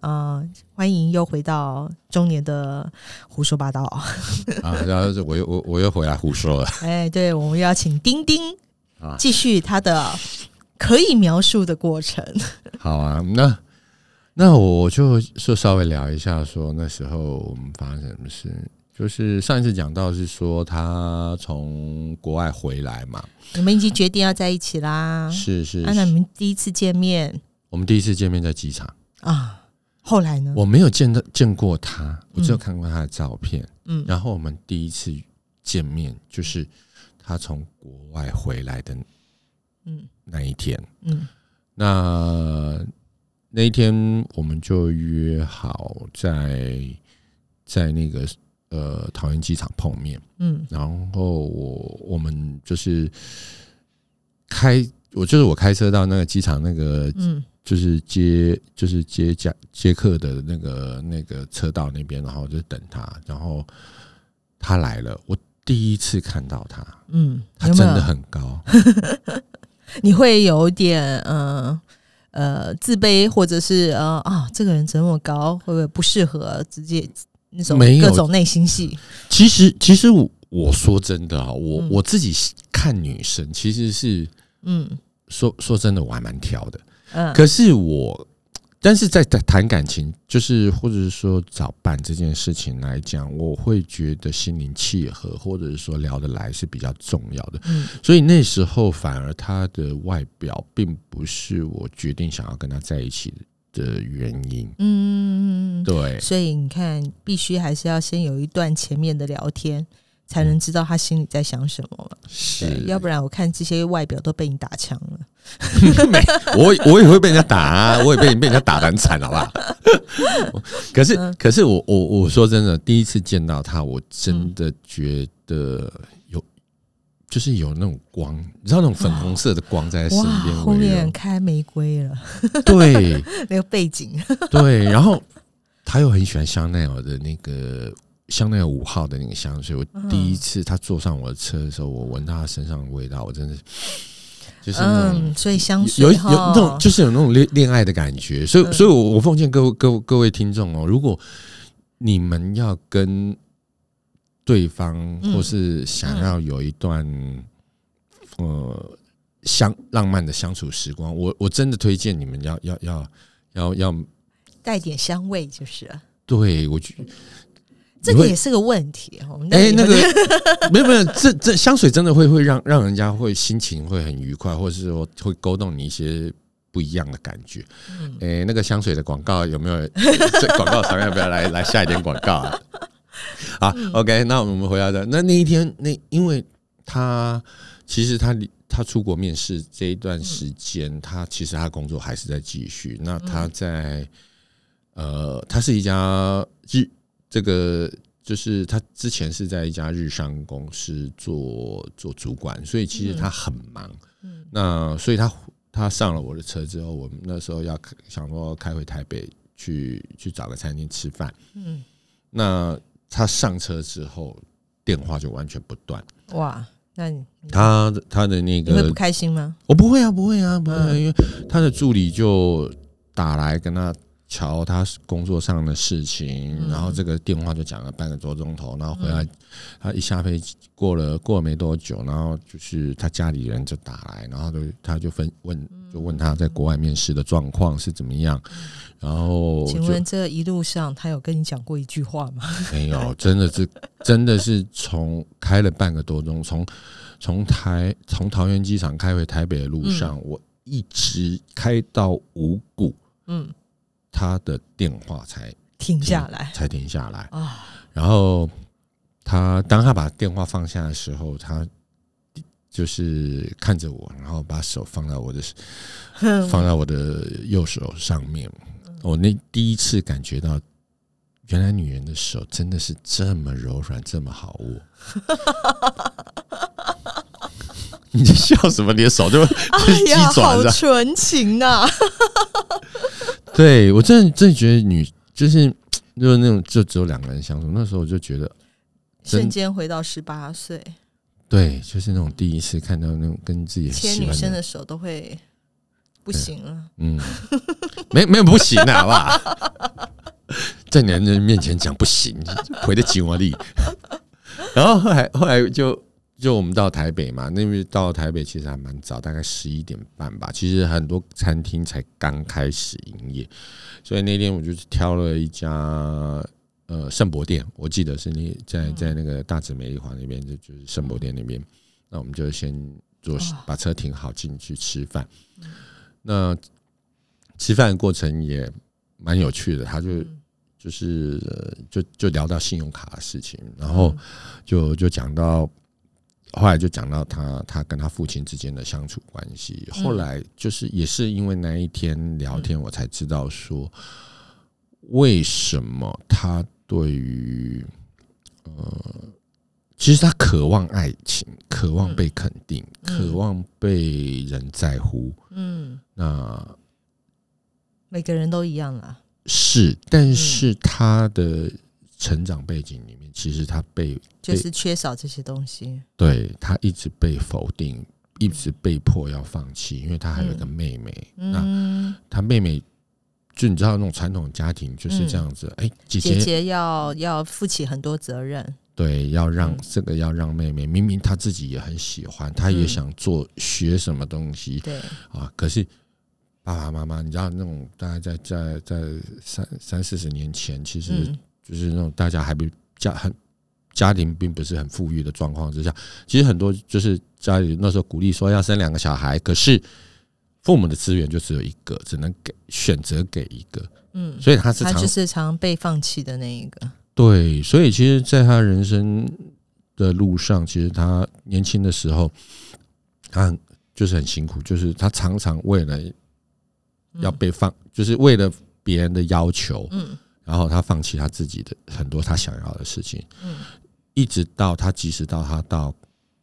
呃，欢迎又回到中年的胡说八道。啊，然后我又我我又回来胡说了。哎，对，我们要请丁丁啊继续他的可以描述的过程。好啊，那那我就说稍微聊一下，说那时候我们发生什么事。就是上一次讲到是说他从国外回来嘛，你们已经决定要在一起啦。是是啊，那你们第一次见面我们第一次见面在机场，啊，后来呢？我没有见到见过他，我只有看过他的照片。嗯。然后我们第一次见面就是他从国外回来的嗯。那一天。嗯。那那一天我们就约好在在那个呃桃园机场碰面，嗯。然后我我们就是开我就是我开车到那个机场那个嗯就是接就是接驾接客的那个那个车道那边，然后就等他，然后他来了，我第一次看到他，嗯，他真的？很高，你会有点呃呃自卑，或者是呃啊，这个人怎么高，会不会不适合直接那种没有各种内心戏？其实，其实我我说真的啊，我、嗯我自己看女生，其实是嗯说说真的，我还蛮挑的。嗯可是我，但是在谈谈感情，就是或者是说找伴这件事情来讲，我会觉得心灵契合，或者是说聊得来是比较重要的。嗯所以那时候反而他的外表并不是我决定想要跟他在一起的原因。嗯，对，所以你看，必须还是要先有一段前面的聊天，才能知道他心里在想什么嘛。是，，要不然我看这些外表都被你打枪了。没，我我也会被人家打啊，我也被被人家打得很惨，好不好？可是嗯可是我我我说真的，第一次见到他，我真的觉得有，就是有那种光，你知道那种粉红色的光在身，边后面开玫瑰了，对 那个背景。对，然后他又很喜欢香奈儿的那个。香奈儿五号的那个香水，我第一次他坐上我的车的时候，我闻到他身上的味道，我真的是就是嗯，所以香有水有有那种就是有那种恋恋爱的感觉，所以嗯。所以我我奉劝各位各位各位听众哦，如果你们要跟对方嗯。或是想要有一段呃相浪漫的相处时光，我我真的推荐你们要要要要要带点香味，就是了。对我觉这个也是个问题。我们哎、那个 没有没有，这这香水真的会会让让人家会心情会很愉快，或者是说会勾动你一些不一样的感觉。嗯哎、那个香水的广告有没有？这广告商要不要来 来下一点广告啊？好，OK，那我们回到这那那一天，那因为他其实他离他出国面试这一段时间，他其实他工作还是在继续。那他在呃，他是一家日这个就是他之前是在一家日商公司做做主管，所以其实他很忙。嗯那所以他他上了我的车之后，我们那时候要开想说开回台北去去找个餐厅吃饭。嗯，那他上车之后，电话就完全不断。哇，那你他他的那个你会不开心吗？我不会啊，不会啊，不会啊、嗯因为他的助理就打来跟他瞧他工作上的事情，嗯。然后这个电话就讲了半个多钟头，然后回来，他一下飞机过了过了没多久，然后就是他家里人就打来，然后就他就分问就问他在国外面试的状况是怎么样，然后请就问这一路上他有跟你讲过一句话吗？没有，真的是真的是从开了半个多钟，从从台从桃园机场开回台北的路上，我一直开到五股，嗯，他的电话才停下来才停下来。啊，然后他当他把电话放下的时候，他就是看着我，然后把手放在我的放在我的右手上面。我那第一次感觉到，原来女人的手真的是这么柔软，这么好握。你笑什么？你的手就哎呀，好爪？纯情呐！对我真的真的觉得女就是就是那种就只有两个人相处，那时候我就觉得瞬间回到十八岁，对，就是那种第一次看到那种跟自己很牵女生的手都会不行了。嗯，没没有不行的好不好？在男人面前讲不行，回得起我力。然后后来后来就就我们到台北嘛，那边到台北其实还蛮早，大概十一点半吧。其实很多餐厅才刚开始营业，所以那天我就挑了一家呃圣博店，我记得是那在在那个大直美丽华那边，就就是圣博店那边。那我们就先坐把车停好进去吃饭。那吃饭的过程也蛮有趣的，他就就是就就聊到信用卡的事情，然后就就讲到后来就讲到他他跟他父亲之间的相处关系。后来就是也是因为那一天聊天，我才知道说为什么他对于呃，其实他渴望爱情，渴望被肯定，渴望被人在乎。嗯，那。每个人都一样啦，是，但是他的成长背景里面，其实他被就是缺少这些东西，对他一直被否定，一直被迫要放弃，因为他还有一个妹妹，那他妹妹就你知道那种传统家庭就是这样子，哎，姐姐姐要要负起很多责任，对，要让这个要让妹妹，明明她自己也很喜欢，她也想做学什么东西，对。啊，可是。爸爸妈妈，你知道那种大概在在在三三四十年前，其实就是那种大家还不家很家庭并不是很富裕的状况之下，其实很多就是家里那时候鼓励说要生两个小孩，可是父母的资源就只有一个，只能给选择给一个，嗯，所以他是他就是常被放弃的那一个，对，所以其实，在他人生的路上，其实他年轻的时候，他很就是很辛苦，就是他常常为了。要被放，就是为了别人的要求，嗯，然后他放弃他自己的很多他想要的事情，嗯，一直到他即使到他到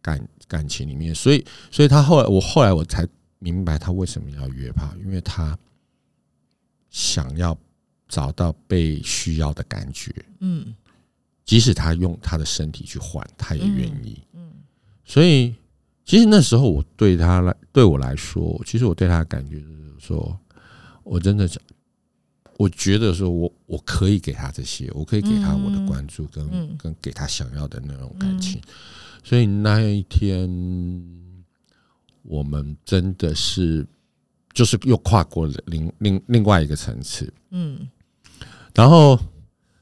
感感情里面，所以，所以他后来我后来我才明白他为什么要约炮，因为他想要找到被需要的感觉，嗯，即使他用他的身体去换，他也愿意，嗯，所以其实那时候我对他来对我来说，其实我对他的感觉就是说。我真的想，我觉得说，我我可以给他这些，我可以给他我的关注，跟跟给他想要的那种感情。所以那一天，我们真的是就是又跨过了另另另外一个层次。嗯，然后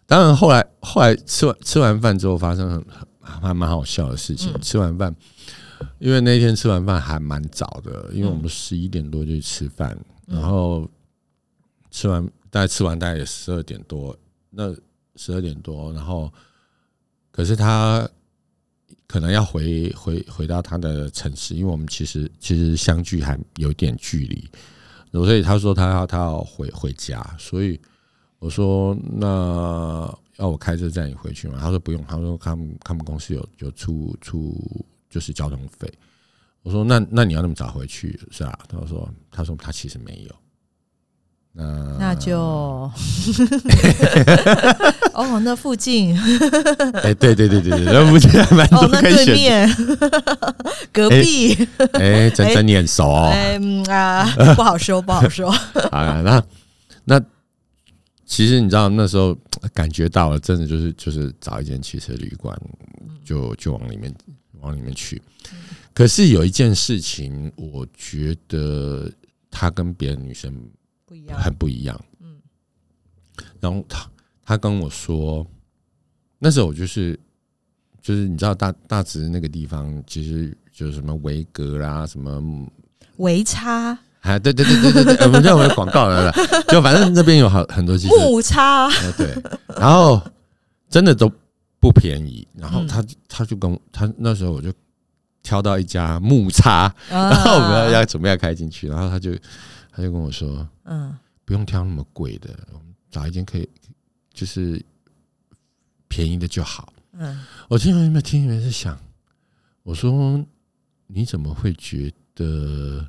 当然后来后来吃完吃完饭之后，发生很还蛮好笑的事情。吃完饭，因为那天吃完饭还蛮早的，因为我们十一点多就去吃饭，然后。吃完大概吃完大概也十二点多，那十二点多，然后可是他可能要回回回到他的城市，因为我们其实其实相距还有点距离，所以他说他要他要回回家，所以我说那要我开车载你回去吗？他说不用，他说他们他们公司有有出出就是交通费。我说那那你要那么早回去是吧？他说他说他其实没有。那那就 哦，那附近哎，对对对对对，那附近还蛮多可以选。隔壁哎，真真你很熟哦。嗯啊，不好说，不好说。啊，那那其实你知道那时候感觉到了，真的就是就是找一间汽车旅馆，就就往里面往里面去。可是有一件事情，我觉得他跟别的女生。很不一样，嗯。然后他他跟我说，那时候我就是就是你知道大大直那个地方，其实就是什么维格啦，什么维差，哎，对对对对对对，我们这我的广告来了，就反正那边有好很多木差，对，然后真的都不便宜。然后他他就跟他那时候我就挑到一家木差，然后我们要要准备要开进去，然后他就。他就跟我说：“嗯，不用挑那么贵的，我们找一间可以，就是便宜的就好。”嗯，我听有没有听里面在想，我说：“你怎么会觉得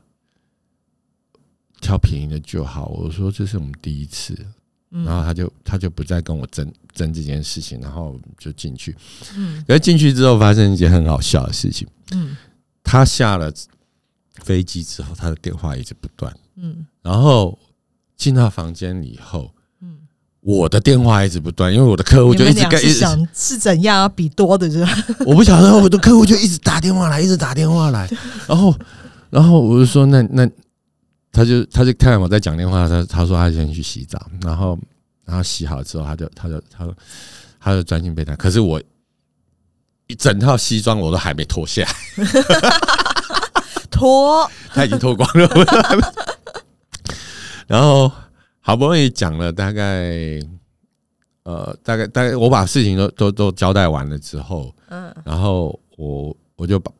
挑便宜的就好？”我说：“这是我们第一次。”然后他就他就不再跟我争争这件事情，然后就进去。嗯，可是进去之后发生一件很好笑的事情。嗯，他下了飞机之后，他的电话一直不断，嗯然后进到房间里以后，嗯，我的电话一直不断，因为我的客户就一直跟一直，是想是怎样啊？比多的是吧？我不晓得，我的客户就一直打电话来，一直打电话来，然后然后我就说那那。他就他就看我在讲电话，他他说他先去洗澡，然后然后洗好之后，他就他就他就他就钻进被单。可是我一整套西装我都还没脱下来，脱，他已经脱光了。然后好不容易讲了大概呃大概大概我把事情都都都交代完了之后，嗯。然后我我就把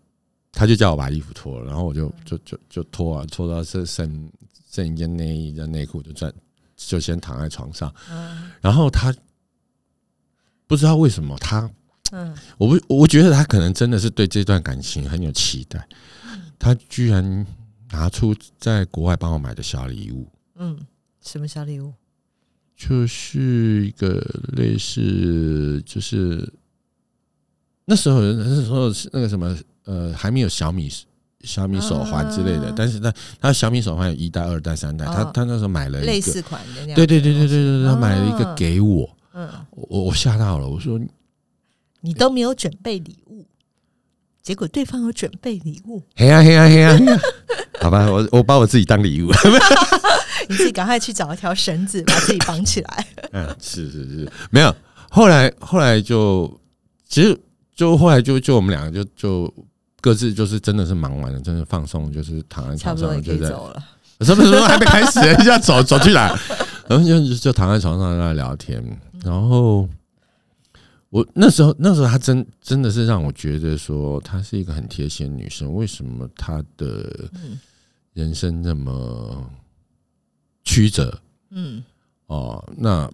他就叫我把衣服脱了，然后我就就就就脱啊，脱到剩剩剩一件内衣跟内裤，就转就先躺在床上，嗯。然后他不知道为什么他嗯，我不我觉得他可能真的是对这段感情很有期待，他居然拿出在国外帮我买的小礼物。嗯，什么小礼物？就是一个类似，就是那时候那时候是那个什么呃，还没有小米小米手环之类的，啊。但是他他小米手环有一代、二代、三代，他哦他那时候买了一个，类似款的那样。对对对对对对，他买了一个啊给我，嗯，我我吓到了，我说你都没有准备礼物，结果对方有准备礼物，嘿呀嘿呀嘿呀嘿呀，好吧，我我把我自己当礼物，你自己赶快去找一条绳子把自己绑起来。嗯，是是是，没有，后来后来就其实就后来就就我们两个就就。各自就是真的是忙完了，真的放松，就是躺在床上，就在走了。什么什么还没开始，人家走走去哪？然后就就躺在床上跟他聊天，然后我那时候那时候她真真的是让我觉得说她是一个很贴心的女生，为什么她的嗯人生那么曲折嗯哦？那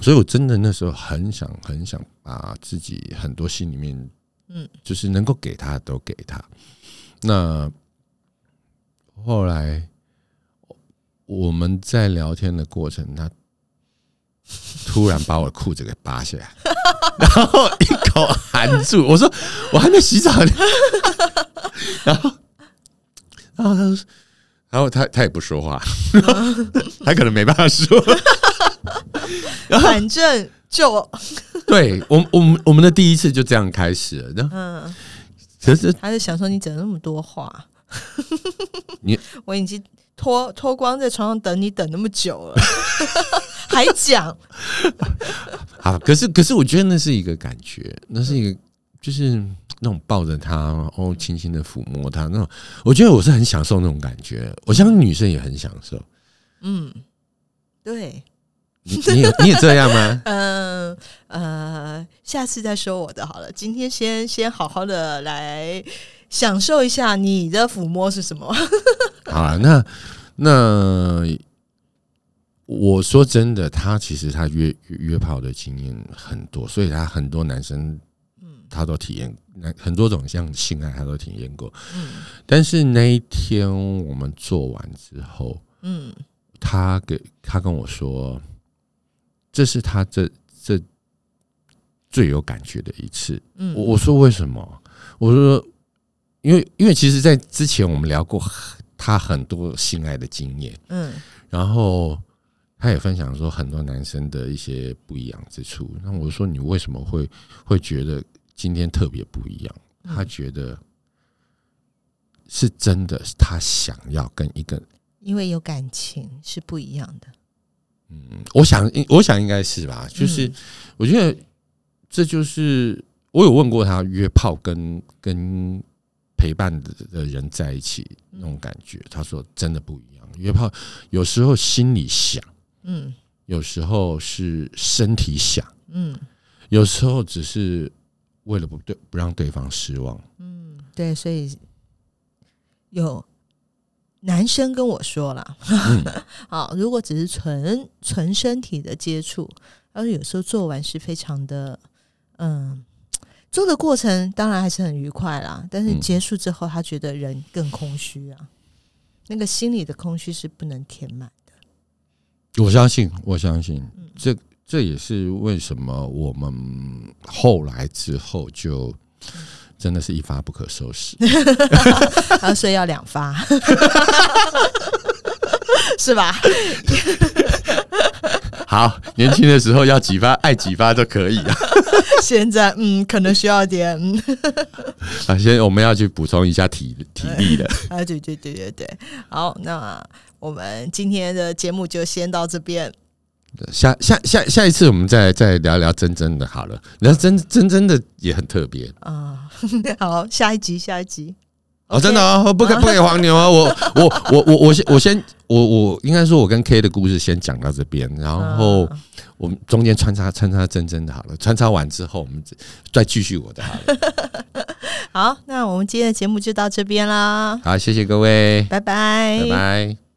所以我真的那时候很想很想把自己很多心里面嗯就是能够给他的都给他。那后来我们在聊天的过程，他突然把我的裤子给扒下来，然后一口含住。我说我还没洗澡呢，然后然后他说，然后他他也不说话，他可能没办法说。反正就 对我我们我们的第一次就这样开始了。嗯，可是他就想说你讲那么多话，你我已经脱脱光在床上等你等那么久了，还讲好，可是可是我觉得那是一个感觉，那是一个就是那种抱着他，然后轻轻的抚摸他那种，我觉得我是很享受那种感觉。我相信女生也很享受。嗯，对，你你也你也这样吗？嗯 呃，下次再说我的好了。今天先先好好的来享受一下你的抚摸是什么。好了，那那我说真的，他其实他约约炮的经验很多，所以他很多男生他都体验，那很多种像性爱他都体验过。嗯但是那一天我们做完之后，嗯他给他跟我说，这是他这这最有感觉的一次。嗯，我我说为什么？我说，因为因为其实，在之前我们聊过他很多性爱的经验，嗯然后他也分享说很多男生的一些不一样之处。那我说，你为什么会会觉得今天特别不一样？嗯他觉得是真的，是他想要跟一个因为有感情是不一样的。嗯，我想，我想应该是吧。就是嗯我觉得这就是我有问过他约炮跟跟陪伴的的人在一起那种感觉，他说真的不一样。约炮有时候心里想，嗯有时候是身体想，嗯有时候只是为了不对不让对方失望。嗯，对，所以有男生跟我说了，嗯 好，如果只是纯纯身体的接触，而有时候做完是非常的，嗯，做的过程当然还是很愉快啦，但是嗯结束之后，他觉得人更空虚啊，那个心里的空虚是不能填满的。我相信，我相信嗯这这也是为什么我们后来之后就真的是一发不可收拾。啊，所以要两发，是吧？好，年轻的时候要几发，爱几发都可以啊。现在嗯，可能需要点嗯，啊，现在我们要去补充一下体体力的。啊，对对对对对，好，那我们今天的节目就先到这边。下下下下一次我们再再聊聊真真的好了，聊真真真的也很特别啊、好，下一集，下一集。哦，真的哦，不可不可以黄牛啊！我我我我我先我先我我应该说，我跟 K 的故事先讲到这边，然后嗯我们中间穿插穿插真真的好了，穿插完之后我们再继续我的好了。好，那我们今天的节目就到这边啦，好，谢谢各位，拜拜，拜拜。